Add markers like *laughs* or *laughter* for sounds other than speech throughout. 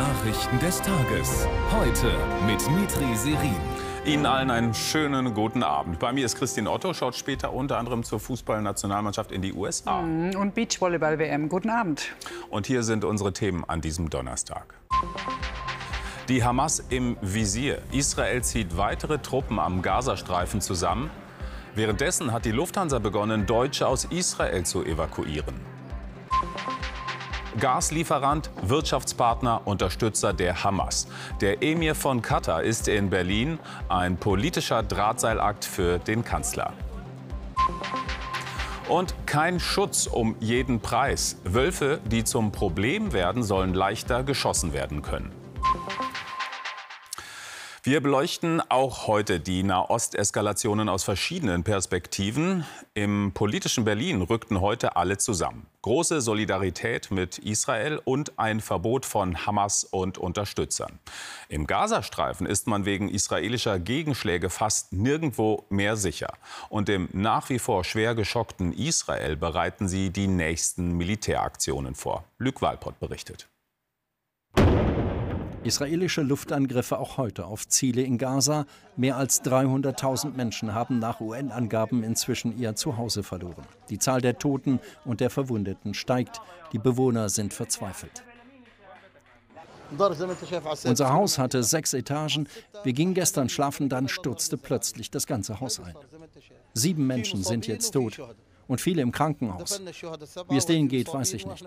Nachrichten des Tages. Heute mit Mitri Serin. Ihnen allen einen schönen guten Abend. Bei mir ist Christine Otto, schaut später unter anderem zur Fußballnationalmannschaft in die USA. Mhm, und Beachvolleyball-WM. Guten Abend. Und hier sind unsere Themen an diesem Donnerstag. Die Hamas im Visier. Israel zieht weitere Truppen am Gazastreifen zusammen. Währenddessen hat die Lufthansa begonnen, Deutsche aus Israel zu evakuieren. Gaslieferant, Wirtschaftspartner, Unterstützer der Hamas. Der Emir von Katar ist in Berlin ein politischer Drahtseilakt für den Kanzler. Und kein Schutz um jeden Preis. Wölfe, die zum Problem werden, sollen leichter geschossen werden können. Wir beleuchten auch heute die Nahosteskalationen aus verschiedenen Perspektiven. Im politischen Berlin rückten heute alle zusammen. Große Solidarität mit Israel und ein Verbot von Hamas und Unterstützern. Im Gazastreifen ist man wegen israelischer Gegenschläge fast nirgendwo mehr sicher. Und im nach wie vor schwer geschockten Israel bereiten sie die nächsten Militäraktionen vor. Luc Walpott berichtet. Israelische Luftangriffe auch heute auf Ziele in Gaza. Mehr als 300.000 Menschen haben nach UN-Angaben inzwischen ihr Zuhause verloren. Die Zahl der Toten und der Verwundeten steigt. Die Bewohner sind verzweifelt. Unser Haus hatte sechs Etagen. Wir gingen gestern schlafen, dann stürzte plötzlich das ganze Haus ein. Sieben Menschen sind jetzt tot und viele im Krankenhaus. Wie es denen geht, weiß ich nicht.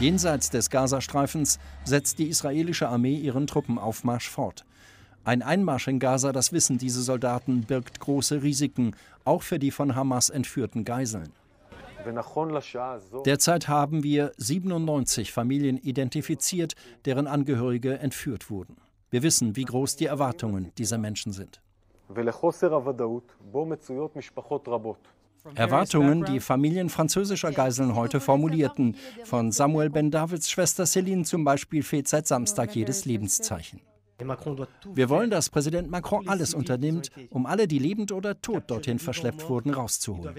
Jenseits des Gazastreifens setzt die israelische Armee ihren Truppenaufmarsch fort. Ein Einmarsch in Gaza, das wissen diese Soldaten, birgt große Risiken, auch für die von Hamas entführten Geiseln. Derzeit haben wir 97 Familien identifiziert, deren Angehörige entführt wurden. Wir wissen, wie groß die Erwartungen dieser Menschen sind. Erwartungen, die Familien französischer Geiseln heute formulierten. Von Samuel Ben Davids Schwester Céline zum Beispiel fehlt seit Samstag jedes Lebenszeichen. Wir wollen, dass Präsident Macron alles unternimmt, um alle, die lebend oder tot dorthin verschleppt wurden, rauszuholen.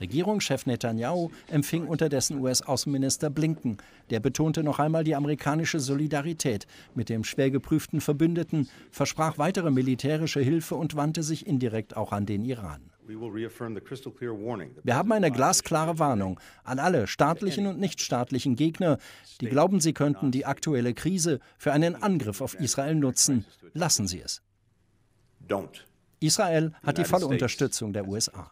Regierungschef Netanyahu empfing unterdessen US-Außenminister Blinken. Der betonte noch einmal die amerikanische Solidarität mit dem schwer geprüften Verbündeten, versprach weitere militärische Hilfe und wandte sich indirekt auch an den Iran. Wir haben eine glasklare Warnung an alle staatlichen und nichtstaatlichen Gegner, die glauben, sie könnten die aktuelle Krise für einen Angriff auf Israel nutzen. Lassen Sie es. Israel hat die volle Unterstützung der USA.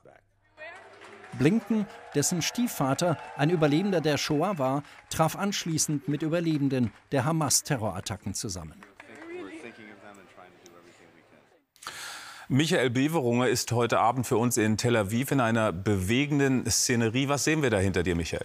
Blinken, dessen Stiefvater ein Überlebender der Shoah war, traf anschließend mit Überlebenden der Hamas-Terrorattacken zusammen. Michael Beverunger ist heute Abend für uns in Tel Aviv in einer bewegenden Szenerie. Was sehen wir da hinter dir, Michael?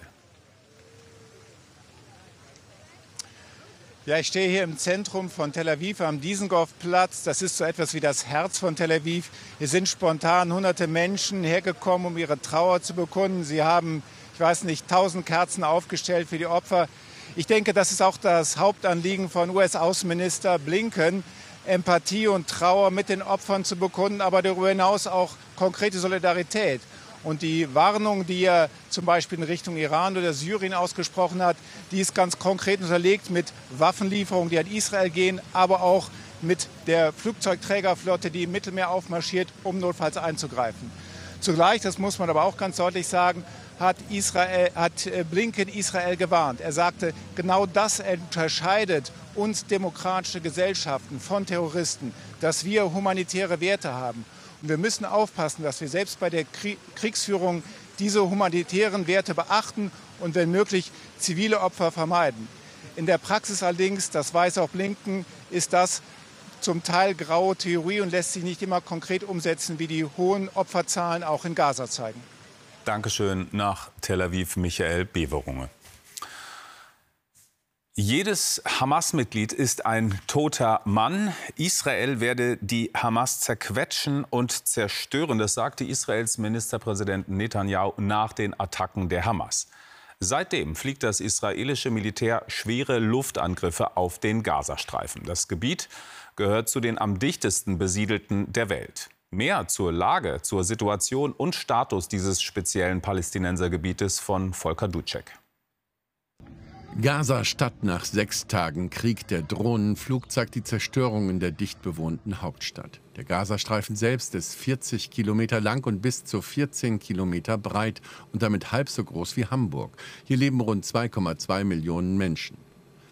Ja, ich stehe hier im Zentrum von Tel Aviv am Dizengoff-Platz. Das ist so etwas wie das Herz von Tel Aviv. Hier sind spontan hunderte Menschen hergekommen, um ihre Trauer zu bekunden. Sie haben, ich weiß nicht, tausend Kerzen aufgestellt für die Opfer. Ich denke, das ist auch das Hauptanliegen von US-Außenminister Blinken, Empathie und Trauer mit den Opfern zu bekunden, aber darüber hinaus auch konkrete Solidarität. Und die Warnung, die er zum Beispiel in Richtung Iran oder Syrien ausgesprochen hat, die ist ganz konkret unterlegt mit Waffenlieferungen, die an Israel gehen, aber auch mit der Flugzeugträgerflotte, die im Mittelmeer aufmarschiert, um notfalls einzugreifen. Zugleich, das muss man aber auch ganz deutlich sagen, hat, Israel, hat äh, Blinken Israel gewarnt. Er sagte, genau das unterscheidet uns demokratische Gesellschaften von Terroristen, dass wir humanitäre Werte haben. Und wir müssen aufpassen, dass wir selbst bei der Kriegsführung diese humanitären Werte beachten und wenn möglich zivile Opfer vermeiden. In der Praxis allerdings, das weiß auch Blinken, ist das zum Teil graue Theorie und lässt sich nicht immer konkret umsetzen, wie die hohen Opferzahlen auch in Gaza zeigen. Dankeschön nach Tel Aviv, Michael Beverunge. Jedes Hamas-Mitglied ist ein toter Mann. Israel werde die Hamas zerquetschen und zerstören. Das sagte Israels Ministerpräsident Netanyahu nach den Attacken der Hamas. Seitdem fliegt das israelische Militär schwere Luftangriffe auf den Gazastreifen. Das Gebiet gehört zu den am dichtesten besiedelten der Welt. Mehr zur Lage, zur Situation und Status dieses speziellen Palästinensergebietes von Volker Dutschek. Gaza-Stadt nach sechs Tagen Krieg. Der Drohnenflug zeigt die Zerstörung in der dicht bewohnten Hauptstadt. Der Gazastreifen selbst ist 40 Kilometer lang und bis zu 14 Kilometer breit und damit halb so groß wie Hamburg. Hier leben rund 2,2 Millionen Menschen.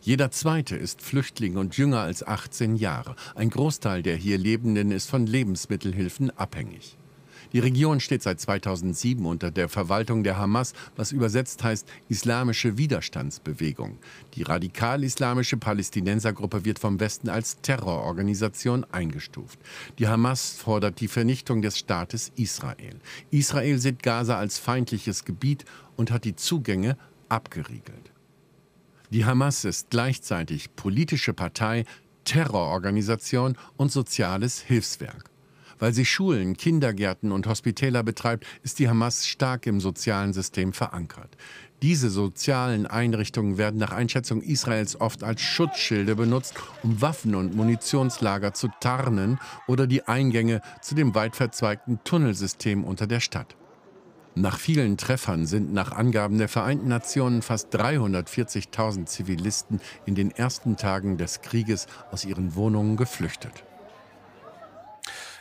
Jeder zweite ist Flüchtling und jünger als 18 Jahre. Ein Großteil der hier Lebenden ist von Lebensmittelhilfen abhängig. Die Region steht seit 2007 unter der Verwaltung der Hamas, was übersetzt heißt Islamische Widerstandsbewegung. Die radikal-islamische Palästinensergruppe wird vom Westen als Terrororganisation eingestuft. Die Hamas fordert die Vernichtung des Staates Israel. Israel sieht Gaza als feindliches Gebiet und hat die Zugänge abgeriegelt. Die Hamas ist gleichzeitig politische Partei, Terrororganisation und soziales Hilfswerk. Weil sie Schulen, Kindergärten und Hospitäler betreibt, ist die Hamas stark im sozialen System verankert. Diese sozialen Einrichtungen werden nach Einschätzung Israels oft als Schutzschilde benutzt, um Waffen- und Munitionslager zu tarnen oder die Eingänge zu dem weit verzweigten Tunnelsystem unter der Stadt. Nach vielen Treffern sind nach Angaben der Vereinten Nationen fast 340.000 Zivilisten in den ersten Tagen des Krieges aus ihren Wohnungen geflüchtet.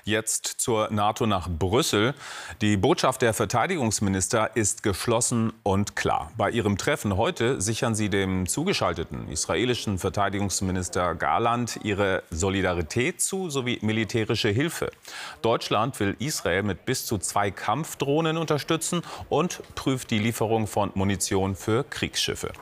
Jetzt zur NATO nach Brüssel. Die Botschaft der Verteidigungsminister ist geschlossen und klar. Bei ihrem Treffen heute sichern sie dem zugeschalteten israelischen Verteidigungsminister Garland ihre Solidarität zu sowie militärische Hilfe. Deutschland will Israel mit bis zu zwei Kampfdrohnen unterstützen und prüft die Lieferung von Munition für Kriegsschiffe.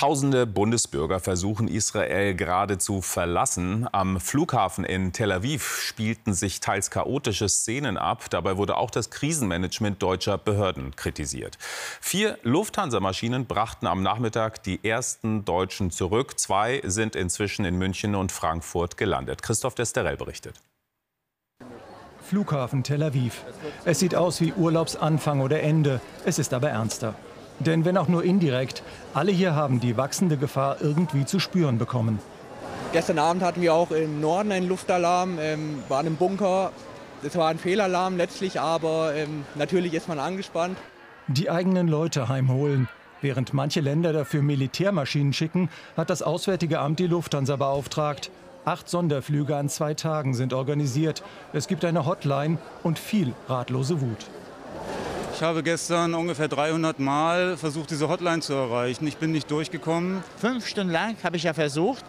Tausende Bundesbürger versuchen Israel gerade zu verlassen. Am Flughafen in Tel Aviv spielten sich teils chaotische Szenen ab. Dabei wurde auch das Krisenmanagement deutscher Behörden kritisiert. Vier Lufthansa-Maschinen brachten am Nachmittag die ersten Deutschen zurück. Zwei sind inzwischen in München und Frankfurt gelandet. Christoph Desterell berichtet. Flughafen Tel Aviv. Es sieht aus wie Urlaubsanfang oder Ende. Es ist aber ernster. Denn wenn auch nur indirekt, alle hier haben die wachsende Gefahr irgendwie zu spüren bekommen. Gestern Abend hatten wir auch im Norden einen Luftalarm, ähm, waren im Bunker. Das war ein Fehlalarm letztlich, aber ähm, natürlich ist man angespannt. Die eigenen Leute heimholen. Während manche Länder dafür Militärmaschinen schicken, hat das Auswärtige Amt die Lufthansa beauftragt. Acht Sonderflüge an zwei Tagen sind organisiert. Es gibt eine Hotline und viel ratlose Wut. Ich habe gestern ungefähr 300 Mal versucht, diese Hotline zu erreichen. Ich bin nicht durchgekommen. Fünf Stunden lang habe ich ja versucht.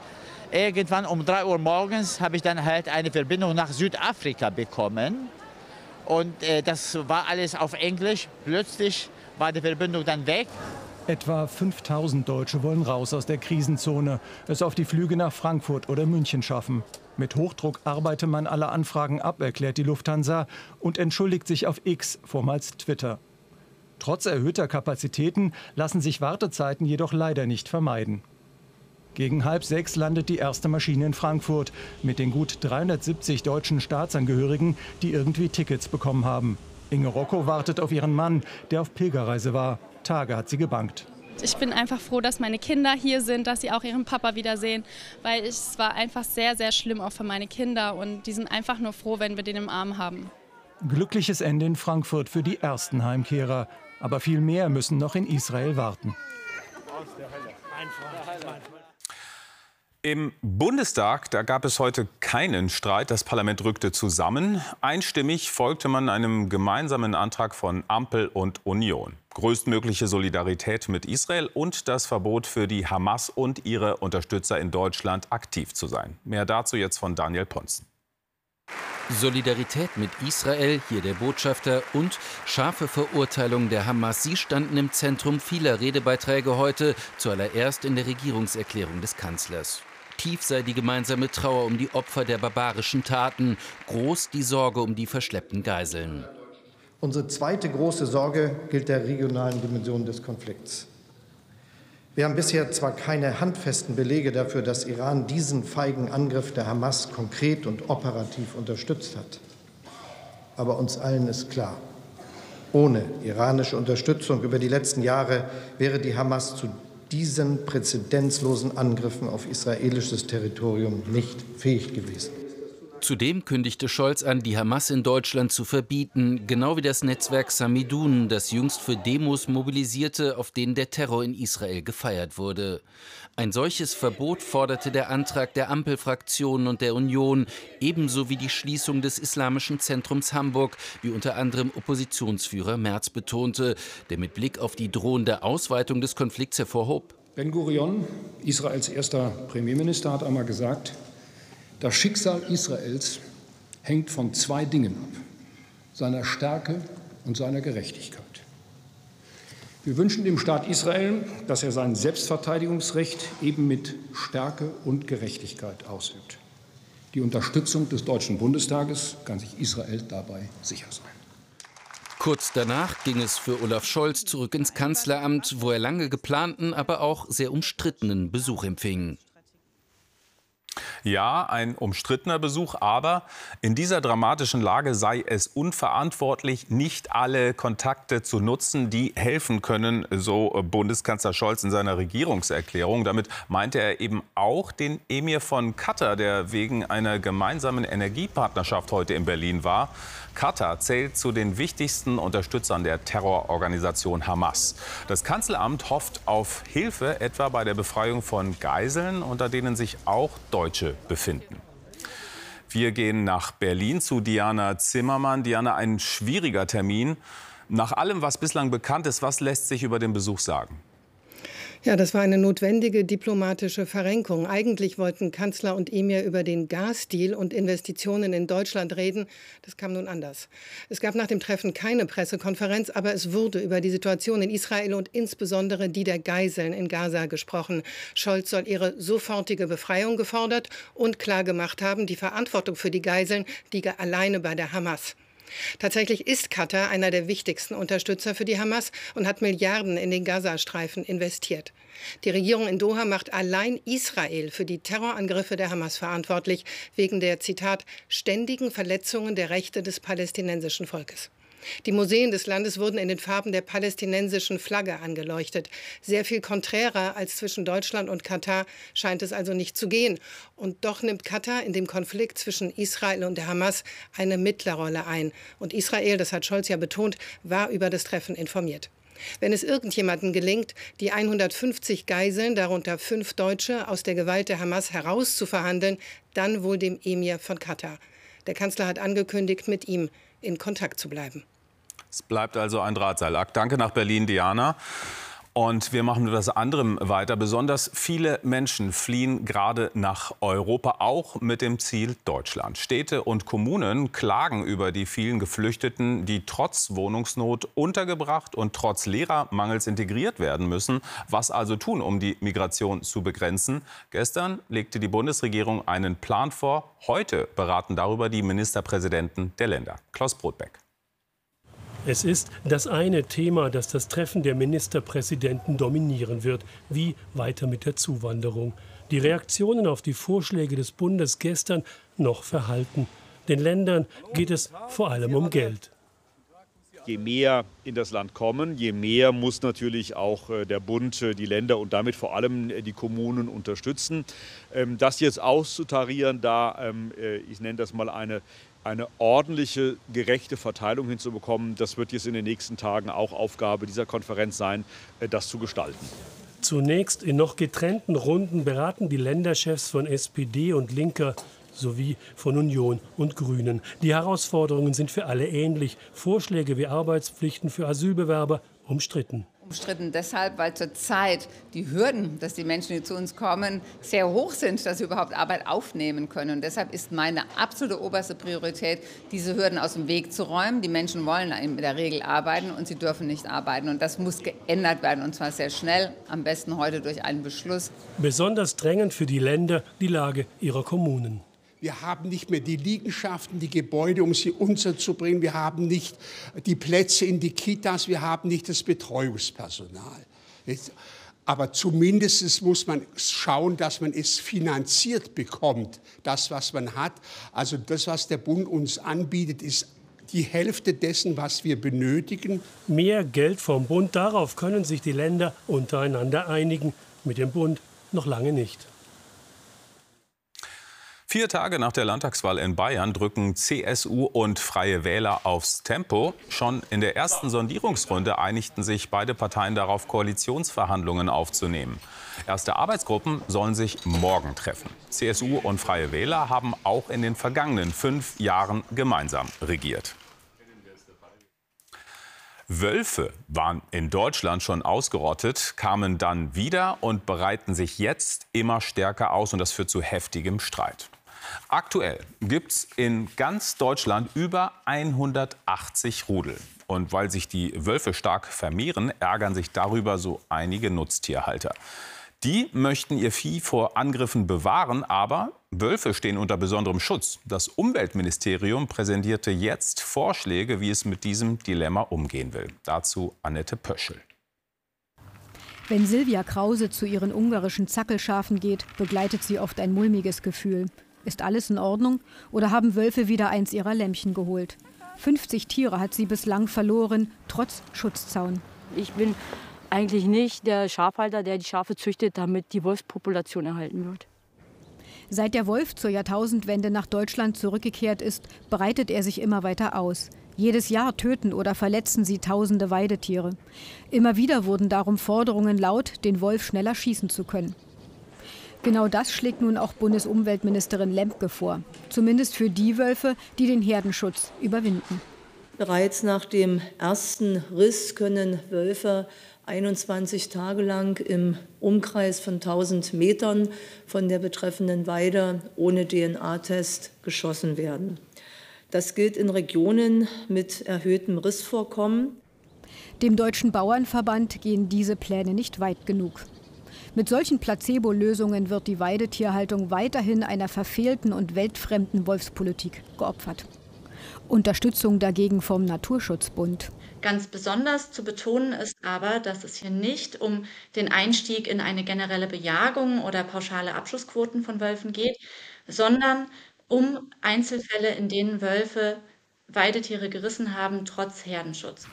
Irgendwann um 3 Uhr morgens habe ich dann halt eine Verbindung nach Südafrika bekommen. Und äh, das war alles auf Englisch. Plötzlich war die Verbindung dann weg. Etwa 5000 Deutsche wollen raus aus der Krisenzone, es auf die Flüge nach Frankfurt oder München schaffen. Mit Hochdruck arbeite man alle Anfragen ab, erklärt die Lufthansa und entschuldigt sich auf X, vormals Twitter. Trotz erhöhter Kapazitäten lassen sich Wartezeiten jedoch leider nicht vermeiden. Gegen halb sechs landet die erste Maschine in Frankfurt mit den gut 370 deutschen Staatsangehörigen, die irgendwie Tickets bekommen haben. Inge Rocco wartet auf ihren Mann, der auf Pilgerreise war. Tage hat sie gebankt. Ich bin einfach froh, dass meine Kinder hier sind, dass sie auch ihren Papa wiedersehen, weil es war einfach sehr, sehr schlimm auch für meine Kinder und die sind einfach nur froh, wenn wir den im Arm haben. Glückliches Ende in Frankfurt für die ersten Heimkehrer, aber viel mehr müssen noch in Israel warten. Aus der Hölle. Mein Freund, mein Freund. Im Bundestag, da gab es heute keinen Streit. Das Parlament rückte zusammen. Einstimmig folgte man einem gemeinsamen Antrag von Ampel und Union. Größtmögliche Solidarität mit Israel und das Verbot für die Hamas und ihre Unterstützer in Deutschland aktiv zu sein. Mehr dazu jetzt von Daniel Ponzen. Solidarität mit Israel, hier der Botschafter, und scharfe Verurteilung der Hamas. Sie standen im Zentrum vieler Redebeiträge heute, zuallererst in der Regierungserklärung des Kanzlers. Tief sei die gemeinsame Trauer um die Opfer der barbarischen Taten, groß die Sorge um die verschleppten Geiseln. Unsere zweite große Sorge gilt der regionalen Dimension des Konflikts. Wir haben bisher zwar keine handfesten Belege dafür, dass Iran diesen feigen Angriff der Hamas konkret und operativ unterstützt hat. Aber uns allen ist klar, ohne iranische Unterstützung über die letzten Jahre wäre die Hamas zu diesen präzedenzlosen Angriffen auf israelisches Territorium nicht fähig gewesen. Zudem kündigte Scholz an, die Hamas in Deutschland zu verbieten, genau wie das Netzwerk Samidun, das jüngst für Demos mobilisierte, auf denen der Terror in Israel gefeiert wurde. Ein solches Verbot forderte der Antrag der Ampelfraktionen und der Union, ebenso wie die Schließung des Islamischen Zentrums Hamburg, wie unter anderem Oppositionsführer Merz betonte, der mit Blick auf die drohende Ausweitung des Konflikts hervorhob. Ben Gurion, Israels erster Premierminister, hat einmal gesagt, das Schicksal Israels hängt von zwei Dingen ab, seiner Stärke und seiner Gerechtigkeit. Wir wünschen dem Staat Israel, dass er sein Selbstverteidigungsrecht eben mit Stärke und Gerechtigkeit ausübt. Die Unterstützung des Deutschen Bundestages kann sich Israel dabei sicher sein. Kurz danach ging es für Olaf Scholz zurück ins Kanzleramt, wo er lange geplanten, aber auch sehr umstrittenen Besuch empfing. Ja, ein umstrittener Besuch, aber in dieser dramatischen Lage sei es unverantwortlich, nicht alle Kontakte zu nutzen, die helfen können, so Bundeskanzler Scholz in seiner Regierungserklärung. Damit meinte er eben auch den Emir von Katar, der wegen einer gemeinsamen Energiepartnerschaft heute in Berlin war. Katar zählt zu den wichtigsten Unterstützern der Terrororganisation Hamas. Das Kanzleramt hofft auf Hilfe, etwa bei der Befreiung von Geiseln, unter denen sich auch Deutsche befinden. Wir gehen nach Berlin zu Diana Zimmermann. Diana, ein schwieriger Termin. Nach allem, was bislang bekannt ist, was lässt sich über den Besuch sagen? Ja, das war eine notwendige diplomatische Verrenkung. Eigentlich wollten Kanzler und Emir über den Gasdeal und Investitionen in Deutschland reden. Das kam nun anders. Es gab nach dem Treffen keine Pressekonferenz, aber es wurde über die Situation in Israel und insbesondere die der Geiseln in Gaza gesprochen. Scholz soll ihre sofortige Befreiung gefordert und klargemacht haben, die Verantwortung für die Geiseln liege alleine bei der Hamas. Tatsächlich ist Katar einer der wichtigsten Unterstützer für die Hamas und hat Milliarden in den Gazastreifen investiert. Die Regierung in Doha macht allein Israel für die Terrorangriffe der Hamas verantwortlich, wegen der, Zitat, ständigen Verletzungen der Rechte des palästinensischen Volkes. Die Museen des Landes wurden in den Farben der palästinensischen Flagge angeleuchtet. Sehr viel konträrer als zwischen Deutschland und Katar scheint es also nicht zu gehen. Und doch nimmt Katar in dem Konflikt zwischen Israel und der Hamas eine Mittlerrolle ein. Und Israel, das hat Scholz ja betont, war über das Treffen informiert. Wenn es irgendjemandem gelingt, die 150 Geiseln, darunter fünf Deutsche, aus der Gewalt der Hamas herauszuverhandeln, dann wohl dem Emir von Katar. Der Kanzler hat angekündigt, mit ihm in Kontakt zu bleiben. Es bleibt also ein Drahtseilakt. Danke nach Berlin, Diana. Und wir machen mit etwas anderem weiter. Besonders viele Menschen fliehen gerade nach Europa, auch mit dem Ziel Deutschland. Städte und Kommunen klagen über die vielen Geflüchteten, die trotz Wohnungsnot untergebracht und trotz Lehrermangels integriert werden müssen. Was also tun, um die Migration zu begrenzen? Gestern legte die Bundesregierung einen Plan vor. Heute beraten darüber die Ministerpräsidenten der Länder. Klaus Brotbeck. Es ist das eine Thema, das das Treffen der Ministerpräsidenten dominieren wird. Wie weiter mit der Zuwanderung? Die Reaktionen auf die Vorschläge des Bundes gestern noch verhalten. Den Ländern geht es vor allem um Geld. Je mehr in das Land kommen, je mehr muss natürlich auch äh, der Bund äh, die Länder und damit vor allem äh, die Kommunen unterstützen. Ähm, das jetzt auszutarieren, da, ähm, ich nenne das mal eine eine ordentliche, gerechte Verteilung hinzubekommen. Das wird jetzt in den nächsten Tagen auch Aufgabe dieser Konferenz sein, äh, das zu gestalten. Zunächst in noch getrennten Runden beraten die Länderchefs von SPD und Linker sowie von Union und Grünen. Die Herausforderungen sind für alle ähnlich. Vorschläge wie Arbeitspflichten für Asylbewerber umstritten umstritten deshalb, weil zurzeit die Hürden, dass die Menschen, die zu uns kommen, sehr hoch sind, dass sie überhaupt Arbeit aufnehmen können. Und deshalb ist meine absolute oberste Priorität, diese Hürden aus dem Weg zu räumen. Die Menschen wollen in der Regel arbeiten und sie dürfen nicht arbeiten. Und das muss geändert werden, und zwar sehr schnell, am besten heute durch einen Beschluss. Besonders drängend für die Länder die Lage ihrer Kommunen. Wir haben nicht mehr die Liegenschaften, die Gebäude, um sie unterzubringen. Wir haben nicht die Plätze in die Kitas. Wir haben nicht das Betreuungspersonal. Aber zumindest muss man schauen, dass man es finanziert bekommt, das, was man hat. Also das, was der Bund uns anbietet, ist die Hälfte dessen, was wir benötigen. Mehr Geld vom Bund, darauf können sich die Länder untereinander einigen. Mit dem Bund noch lange nicht. Vier Tage nach der Landtagswahl in Bayern drücken CSU und Freie Wähler aufs Tempo. Schon in der ersten Sondierungsrunde einigten sich beide Parteien darauf, Koalitionsverhandlungen aufzunehmen. Erste Arbeitsgruppen sollen sich morgen treffen. CSU und Freie Wähler haben auch in den vergangenen fünf Jahren gemeinsam regiert. Wölfe waren in Deutschland schon ausgerottet, kamen dann wieder und breiten sich jetzt immer stärker aus. Und das führt zu heftigem Streit. Aktuell gibt es in ganz Deutschland über 180 Rudel. Und weil sich die Wölfe stark vermehren, ärgern sich darüber so einige Nutztierhalter. Die möchten ihr Vieh vor Angriffen bewahren, aber Wölfe stehen unter besonderem Schutz. Das Umweltministerium präsentierte jetzt Vorschläge, wie es mit diesem Dilemma umgehen will. Dazu Annette Pöschel. Wenn Silvia Krause zu ihren ungarischen Zackelschafen geht, begleitet sie oft ein mulmiges Gefühl. Ist alles in Ordnung oder haben Wölfe wieder eins ihrer Lämmchen geholt? 50 Tiere hat sie bislang verloren, trotz Schutzzaun. Ich bin eigentlich nicht der Schafhalter, der die Schafe züchtet, damit die Wolfspopulation erhalten wird. Seit der Wolf zur Jahrtausendwende nach Deutschland zurückgekehrt ist, breitet er sich immer weiter aus. Jedes Jahr töten oder verletzen sie tausende Weidetiere. Immer wieder wurden darum Forderungen laut, den Wolf schneller schießen zu können. Genau das schlägt nun auch Bundesumweltministerin Lemke vor. Zumindest für die Wölfe, die den Herdenschutz überwinden. Bereits nach dem ersten Riss können Wölfe 21 Tage lang im Umkreis von 1000 Metern von der betreffenden Weide ohne DNA-Test geschossen werden. Das gilt in Regionen mit erhöhtem Rissvorkommen. Dem Deutschen Bauernverband gehen diese Pläne nicht weit genug. Mit solchen Placebo-Lösungen wird die Weidetierhaltung weiterhin einer verfehlten und weltfremden Wolfspolitik geopfert. Unterstützung dagegen vom Naturschutzbund. Ganz besonders zu betonen ist aber, dass es hier nicht um den Einstieg in eine generelle Bejagung oder pauschale Abschussquoten von Wölfen geht, sondern um Einzelfälle, in denen Wölfe Weidetiere gerissen haben, trotz Herdenschutz.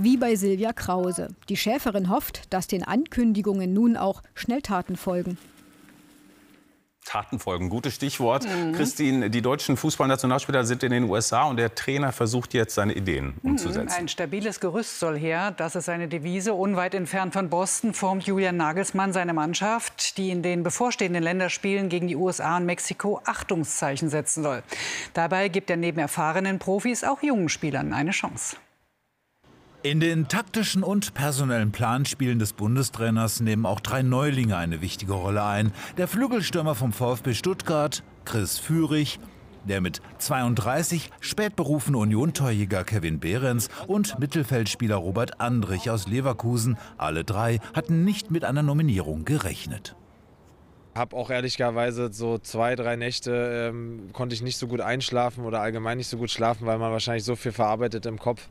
Wie bei Silvia Krause. Die Schäferin hofft, dass den Ankündigungen nun auch Schnelltaten folgen. Taten folgen. Gutes Stichwort. Mhm. Christine, die deutschen Fußballnationalspieler sind in den USA und der Trainer versucht jetzt seine Ideen mhm. umzusetzen. Ein stabiles Gerüst soll her. Das ist seine Devise. Unweit entfernt von Boston formt Julian Nagelsmann seine Mannschaft, die in den bevorstehenden Länderspielen gegen die USA und Mexiko Achtungszeichen setzen soll. Dabei gibt er neben erfahrenen Profis auch jungen Spielern eine Chance. In den taktischen und personellen Planspielen des Bundestrainers nehmen auch drei Neulinge eine wichtige Rolle ein. Der Flügelstürmer vom VfB Stuttgart, Chris Führig, der mit 32 spätberufene Union-Torjäger Kevin Behrens und Mittelfeldspieler Robert Andrich aus Leverkusen. Alle drei hatten nicht mit einer Nominierung gerechnet habe auch ehrlicherweise so zwei, drei Nächte ähm, konnte ich nicht so gut einschlafen oder allgemein nicht so gut schlafen, weil man wahrscheinlich so viel verarbeitet im Kopf.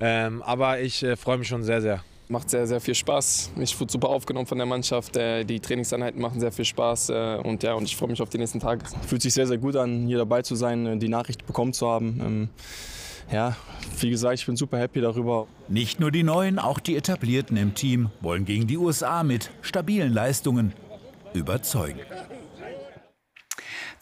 Ähm, aber ich äh, freue mich schon sehr, sehr. Macht sehr, sehr viel Spaß. Ich wurde super aufgenommen von der Mannschaft. Äh, die Trainingseinheiten machen sehr viel Spaß. Äh, und ja, und ich freue mich auf die nächsten Tage. Fühlt sich sehr, sehr gut an, hier dabei zu sein, äh, die Nachricht bekommen zu haben. Ähm, ja, wie gesagt, ich bin super happy darüber. Nicht nur die Neuen, auch die Etablierten im Team wollen gegen die USA mit stabilen Leistungen überzeugen.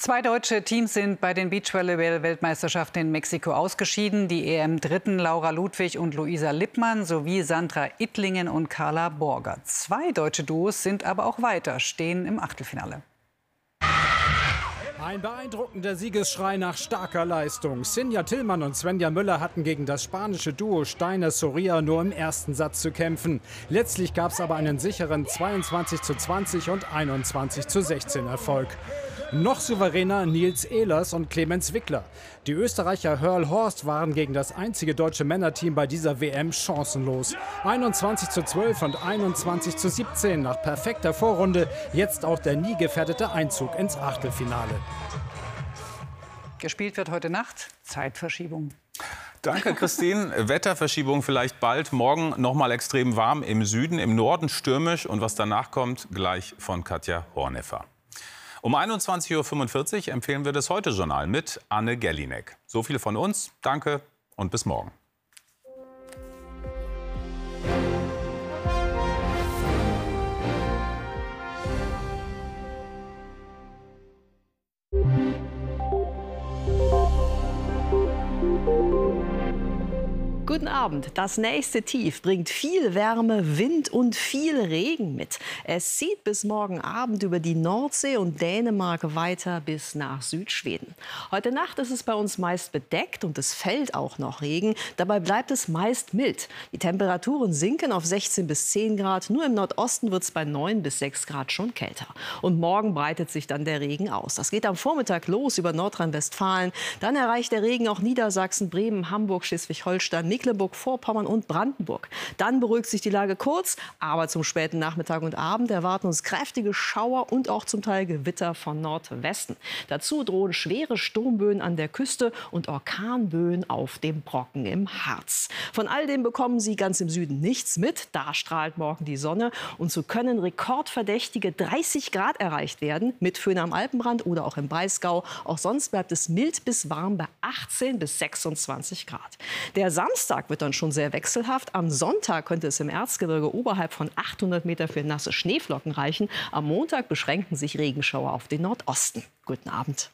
Zwei deutsche Teams sind bei den Beachvolleyball-Weltmeisterschaften in Mexiko ausgeschieden. Die EM-Dritten Laura Ludwig und Luisa Lippmann sowie Sandra Ittlingen und Carla Borger. Zwei deutsche Duos sind aber auch weiter, stehen im Achtelfinale. Ein beeindruckender Siegesschrei nach starker Leistung. Sinja Tillmann und Svenja Müller hatten gegen das spanische Duo Steiner Soria nur im ersten Satz zu kämpfen. Letztlich gab es aber einen sicheren 22 zu 20 und 21 zu 16 Erfolg. Noch souveräner Nils Ehlers und Clemens Wickler. Die Österreicher Hörl Horst waren gegen das einzige deutsche Männerteam bei dieser WM chancenlos. 21 zu 12 und 21 zu 17 nach perfekter Vorrunde. Jetzt auch der nie gefährdete Einzug ins Achtelfinale. Gespielt wird heute Nacht. Zeitverschiebung. Danke, Christine. *laughs* Wetterverschiebung vielleicht bald. Morgen noch mal extrem warm im Süden, im Norden stürmisch. Und was danach kommt, gleich von Katja Horneffer. Um 21.45 Uhr empfehlen wir das Heute-Journal mit Anne Gellinek. So viel von uns. Danke und bis morgen. Guten Abend. Das nächste Tief bringt viel Wärme, Wind und viel Regen mit. Es zieht bis morgen Abend über die Nordsee und Dänemark weiter bis nach Südschweden. Heute Nacht ist es bei uns meist bedeckt und es fällt auch noch Regen. Dabei bleibt es meist mild. Die Temperaturen sinken auf 16 bis 10 Grad. Nur im Nordosten wird es bei 9 bis 6 Grad schon kälter. Und morgen breitet sich dann der Regen aus. Das geht am Vormittag los über Nordrhein-Westfalen. Dann erreicht der Regen auch Niedersachsen, Bremen, Hamburg, Schleswig-Holstein, Mecklenburg-Vorpommern und Brandenburg. Dann beruhigt sich die Lage kurz, aber zum späten Nachmittag und Abend erwarten uns kräftige Schauer und auch zum Teil Gewitter von Nordwesten. Dazu drohen schwere Sturmböen an der Küste und Orkanböen auf dem Brocken im Harz. Von all dem bekommen Sie ganz im Süden nichts mit. Da strahlt morgen die Sonne und so können rekordverdächtige 30 Grad erreicht werden mit Föhn am Alpenrand oder auch im Breisgau. Auch sonst bleibt es mild bis warm bei 18 bis 26 Grad. Der Samstag Samstag wird dann schon sehr wechselhaft. Am Sonntag könnte es im Erzgebirge oberhalb von 800 Meter für nasse Schneeflocken reichen. Am Montag beschränken sich Regenschauer auf den Nordosten. Guten Abend.